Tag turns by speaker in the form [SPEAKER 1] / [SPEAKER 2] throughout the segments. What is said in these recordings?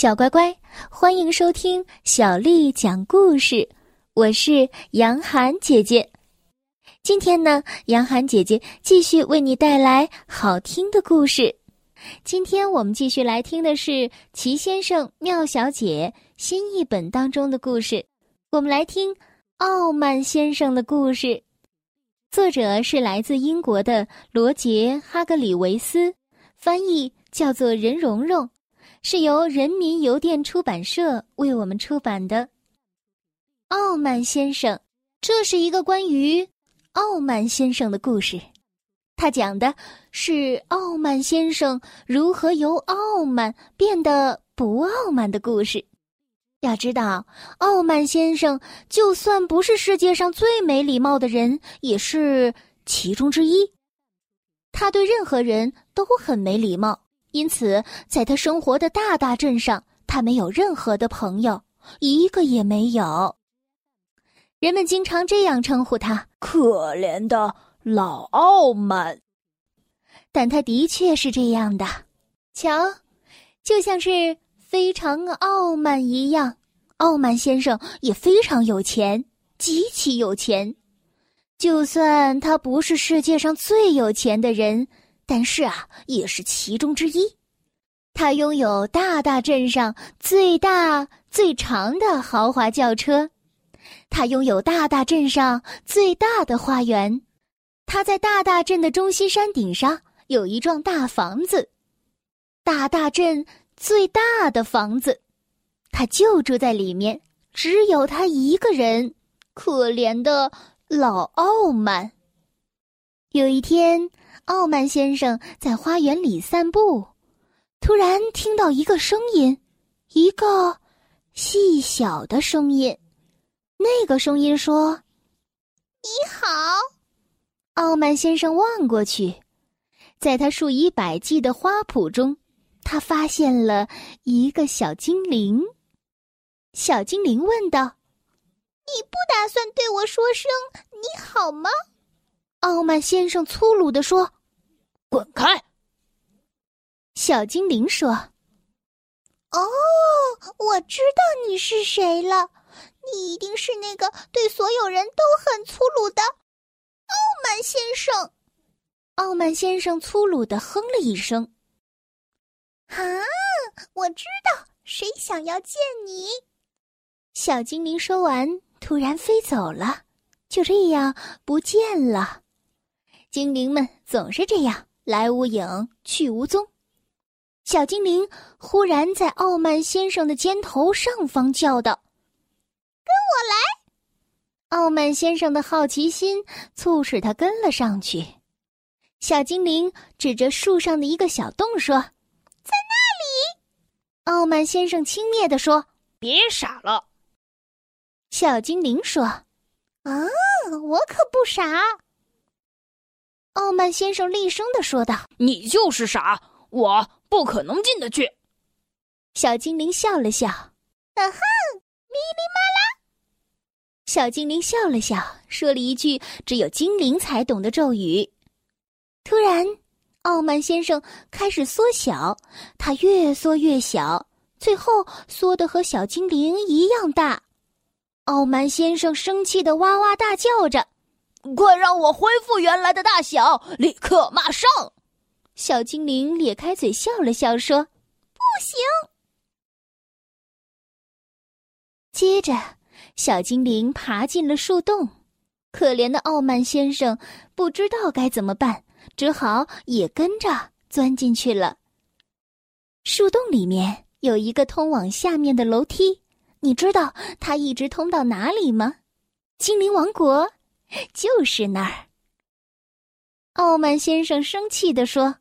[SPEAKER 1] 小乖乖，欢迎收听小丽讲故事。我是杨涵姐姐。今天呢，杨涵姐姐继续为你带来好听的故事。今天我们继续来听的是《齐先生妙小姐》新译本当中的故事。我们来听《傲慢先生的故事》，作者是来自英国的罗杰·哈格里维斯，翻译叫做任蓉蓉。是由人民邮电出版社为我们出版的《傲慢先生》，这是一个关于傲慢先生的故事。他讲的是傲慢先生如何由傲慢变得不傲慢的故事。要知道，傲慢先生就算不是世界上最没礼貌的人，也是其中之一。他对任何人都很没礼貌。因此，在他生活的大大镇上，他没有任何的朋友，一个也没有。人们经常这样称呼他：“
[SPEAKER 2] 可怜的老傲慢。”
[SPEAKER 1] 但他的确是这样的。瞧，就像是非常傲慢一样，傲慢先生也非常有钱，极其有钱。就算他不是世界上最有钱的人。但是啊，也是其中之一。他拥有大大镇上最大最长的豪华轿车，他拥有大大镇上最大的花园，他在大大镇的中心山顶上有一幢大房子，大大镇最大的房子，他就住在里面，只有他一个人。可怜的老傲慢。有一天。傲慢先生在花园里散步，突然听到一个声音，一个细小的声音。那个声音说：“
[SPEAKER 3] 你好。”
[SPEAKER 1] 傲慢先生望过去，在他数以百计的花圃中，他发现了一个小精灵。小精灵问道：“
[SPEAKER 3] 你不打算对我说声你好吗？”
[SPEAKER 1] 傲慢先生粗鲁地说。
[SPEAKER 2] 滚开！
[SPEAKER 1] 小精灵说：“
[SPEAKER 3] 哦，我知道你是谁了，你一定是那个对所有人都很粗鲁的傲慢先生。”
[SPEAKER 1] 傲慢先生粗鲁的哼了一声。
[SPEAKER 3] “啊，我知道谁想要见你。”
[SPEAKER 1] 小精灵说完，突然飞走了，就这样不见了。精灵们总是这样。来无影，去无踪。小精灵忽然在傲慢先生的肩头上方叫道：“
[SPEAKER 3] 跟我来！”
[SPEAKER 1] 傲慢先生的好奇心促使他跟了上去。小精灵指着树上的一个小洞说：“
[SPEAKER 3] 在那里。”
[SPEAKER 1] 傲慢先生轻蔑地说：“
[SPEAKER 2] 别傻了。”
[SPEAKER 1] 小精灵说：“啊，
[SPEAKER 3] 我可不傻。”
[SPEAKER 1] 傲慢先生厉声的说道：“
[SPEAKER 2] 你就是傻，我不可能进得去。”
[SPEAKER 1] 小精灵笑了笑：“啊
[SPEAKER 3] 哈，咪咪嘛啦。”
[SPEAKER 1] 小精灵笑了笑，说了一句只有精灵才懂的咒语。突然，傲慢先生开始缩小，他越缩越小，最后缩得和小精灵一样大。傲慢先生生气的哇哇大叫着。
[SPEAKER 2] 快让我恢复原来的大小！立刻，马上！
[SPEAKER 1] 小精灵咧开嘴笑了笑，说：“
[SPEAKER 3] 不行。”
[SPEAKER 1] 接着，小精灵爬进了树洞。可怜的傲慢先生不知道该怎么办，只好也跟着钻进去了。树洞里面有一个通往下面的楼梯，你知道它一直通到哪里吗？精灵王国。就是那儿。傲慢先生生气地说：“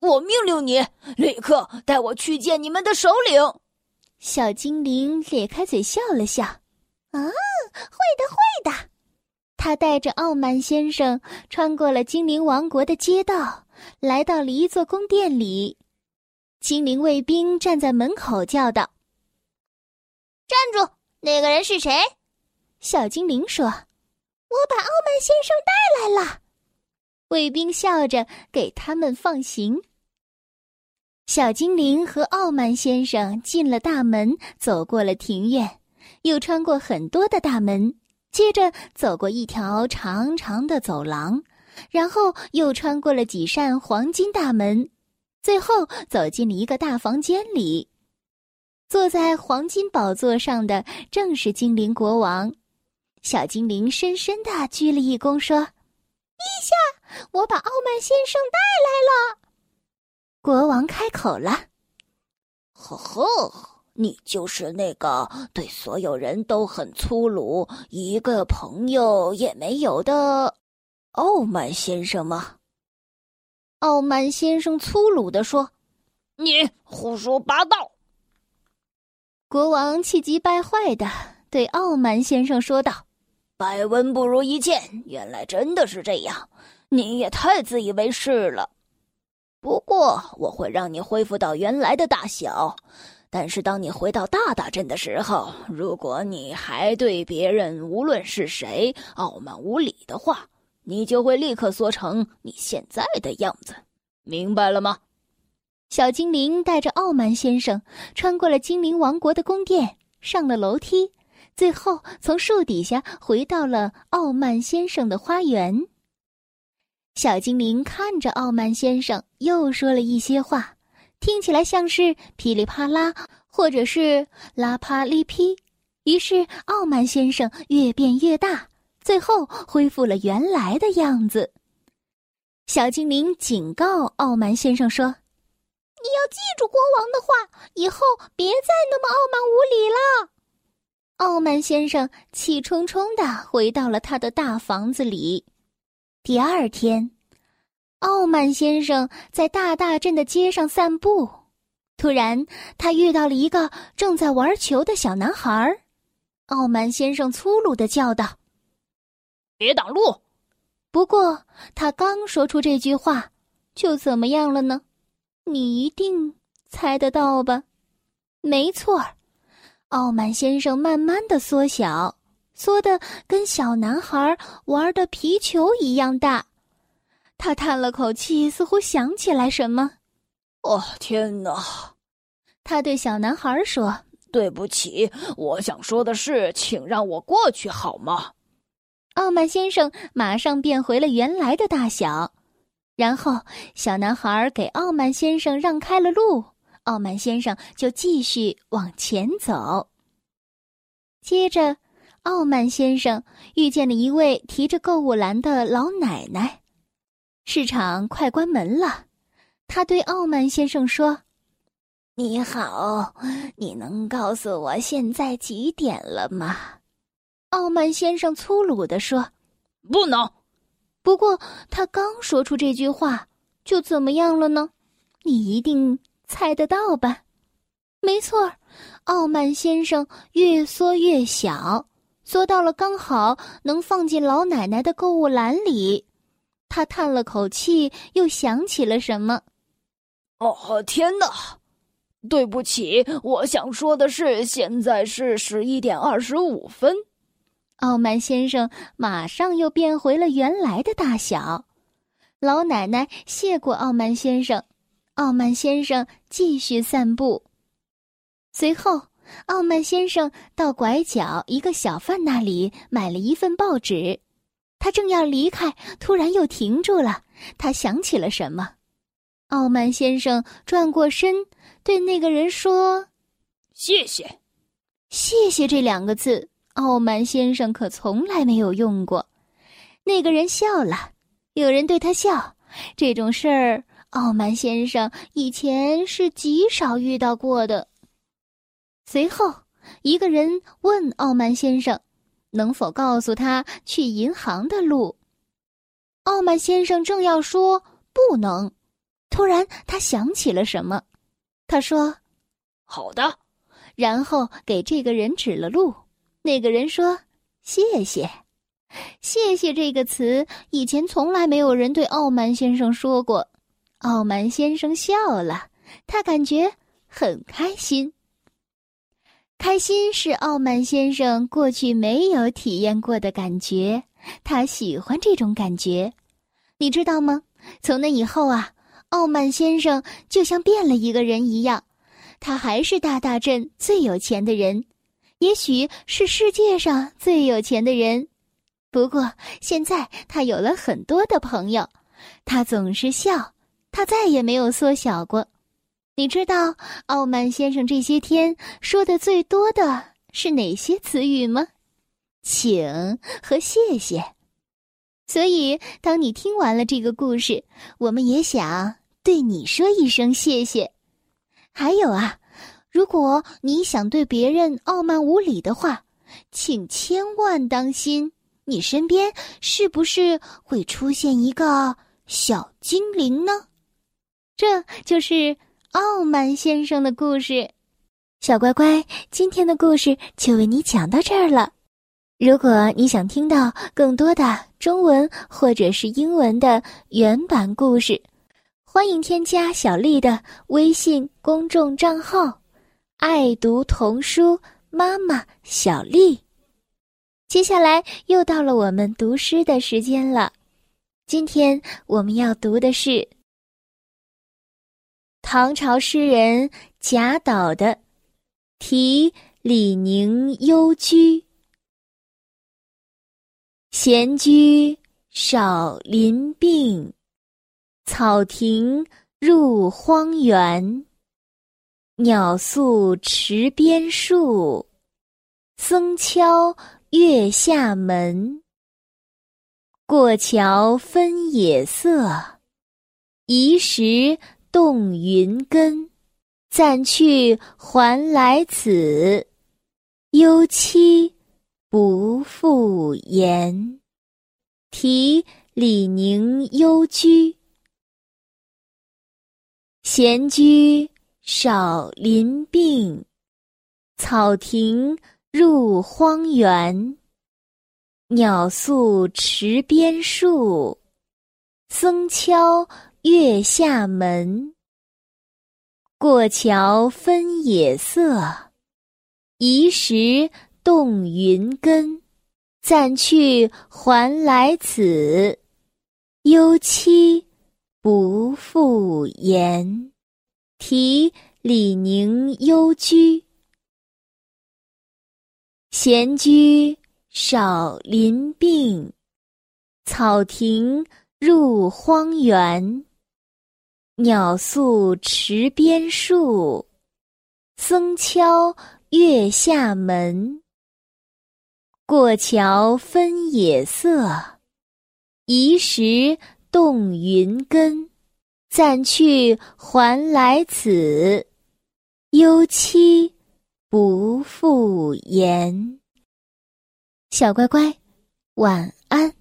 [SPEAKER 2] 我命令你立刻带我去见你们的首领。”
[SPEAKER 1] 小精灵咧开嘴笑了笑：“
[SPEAKER 3] 啊，会的，会的。”
[SPEAKER 1] 他带着傲慢先生穿过了精灵王国的街道，来到了一座宫殿里。精灵卫兵站在门口叫道：“
[SPEAKER 3] 站住！那个人是谁？”
[SPEAKER 1] 小精灵说。
[SPEAKER 3] 我把傲慢先生带来了，
[SPEAKER 1] 卫兵笑着给他们放行。小精灵和傲慢先生进了大门，走过了庭院，又穿过很多的大门，接着走过一条长长的走廊，然后又穿过了几扇黄金大门，最后走进了一个大房间里。坐在黄金宝座上的正是精灵国王。小精灵深深的鞠了一躬，说：“
[SPEAKER 3] 陛下，我把傲慢先生带来了。”
[SPEAKER 1] 国王开口了：“
[SPEAKER 2] 呵呵，你就是那个对所有人都很粗鲁、一个朋友也没有的傲慢先生吗？”
[SPEAKER 1] 傲慢先生粗鲁地说：“
[SPEAKER 2] 你胡说八道！”
[SPEAKER 1] 国王气急败坏的对傲慢先生说道：“
[SPEAKER 2] 百闻不如一见，原来真的是这样，你也太自以为是了。”不过我会让你恢复到原来的大小，但是当你回到大大镇的时候，如果你还对别人无论是谁傲慢无礼的话，你就会立刻缩成你现在的样子，明白了吗？
[SPEAKER 1] 小精灵带着傲慢先生穿过了精灵王国的宫殿，上了楼梯，最后从树底下回到了傲慢先生的花园。小精灵看着傲慢先生，又说了一些话，听起来像是噼里啪啦，或者是拉啪哩噼。于是，傲慢先生越变越大，最后恢复了原来的样子。小精灵警告傲慢先生说：“
[SPEAKER 3] 你要记住国王的话，以后别再那么傲慢无礼了。”
[SPEAKER 1] 傲慢先生气冲冲的回到了他的大房子里。第二天，傲慢先生在大大镇的街上散步，突然他遇到了一个正在玩球的小男孩。傲慢先生粗鲁的叫道：“
[SPEAKER 2] 别挡路！”
[SPEAKER 1] 不过他刚说出这句话，就怎么样了呢？你一定猜得到吧？没错傲慢先生慢慢的缩小。缩的跟小男孩玩的皮球一样大，他叹了口气，似乎想起来什么。
[SPEAKER 2] 哦，天哪！
[SPEAKER 1] 他对小男孩说：“
[SPEAKER 2] 对不起，我想说的是，请让我过去好吗？”
[SPEAKER 1] 傲慢先生马上变回了原来的大小，然后小男孩给傲慢先生让开了路，傲慢先生就继续往前走。接着。傲慢先生遇见了一位提着购物篮的老奶奶。市场快关门了，他对傲慢先生说：“
[SPEAKER 2] 你好，你能告诉我现在几点了吗？”
[SPEAKER 1] 傲慢先生粗鲁地说：“
[SPEAKER 2] 不能。”
[SPEAKER 1] 不过他刚说出这句话，就怎么样了呢？你一定猜得到吧？没错，傲慢先生越缩越小。缩到了刚好能放进老奶奶的购物篮里，他叹了口气，又想起了什么。
[SPEAKER 2] 哦，天哪！对不起，我想说的是，现在是十一点二十五分。
[SPEAKER 1] 傲慢先生马上又变回了原来的大小。老奶奶谢过傲慢先生，傲慢先生继续散步。随后。傲慢先生到拐角一个小贩那里买了一份报纸，他正要离开，突然又停住了。他想起了什么？傲慢先生转过身，对那个人说：“
[SPEAKER 2] 谢谢。”“
[SPEAKER 1] 谢谢”这两个字，傲慢先生可从来没有用过。那个人笑了，有人对他笑，这种事儿，傲慢先生以前是极少遇到过的。随后，一个人问傲慢先生：“能否告诉他去银行的路？”傲慢先生正要说“不能”，突然他想起了什么，他说：“
[SPEAKER 2] 好的。”
[SPEAKER 1] 然后给这个人指了路。那个人说：“谢谢，谢谢。”这个词以前从来没有人对傲慢先生说过。傲慢先生笑了，他感觉很开心。开心是傲慢先生过去没有体验过的感觉，他喜欢这种感觉，你知道吗？从那以后啊，傲慢先生就像变了一个人一样，他还是大大镇最有钱的人，也许是世界上最有钱的人。不过现在他有了很多的朋友，他总是笑，他再也没有缩小过。你知道傲慢先生这些天说的最多的是哪些词语吗？请和谢谢。所以，当你听完了这个故事，我们也想对你说一声谢谢。还有啊，如果你想对别人傲慢无礼的话，请千万当心，你身边是不是会出现一个小精灵呢？这就是傲慢先生的故事。小乖乖，今天的故事就为你讲到这儿了。如果你想听到更多的中文或者是英文的原版故事，欢迎添加小丽的微信公众账号“爱读童书妈妈小丽”。接下来又到了我们读诗的时间了，今天我们要读的是唐朝诗人贾岛的《题李宁幽居》。闲居少林病，草亭入荒原。鸟宿池边树，僧敲月下门。过桥分野色，移石动云根。暂去还来此，幽栖。不复言，题李宁幽居。闲居少林病，草亭入荒原。鸟宿池边树，僧敲月下门。过桥分野色，移石。动云根，暂去还来此，幽栖不复言。题李宁幽居。闲居少林病，草亭入荒原。鸟宿池边树，僧敲月下门。过桥分野色，移石动云根。暂去还来此，幽栖不复言。小乖乖，晚安。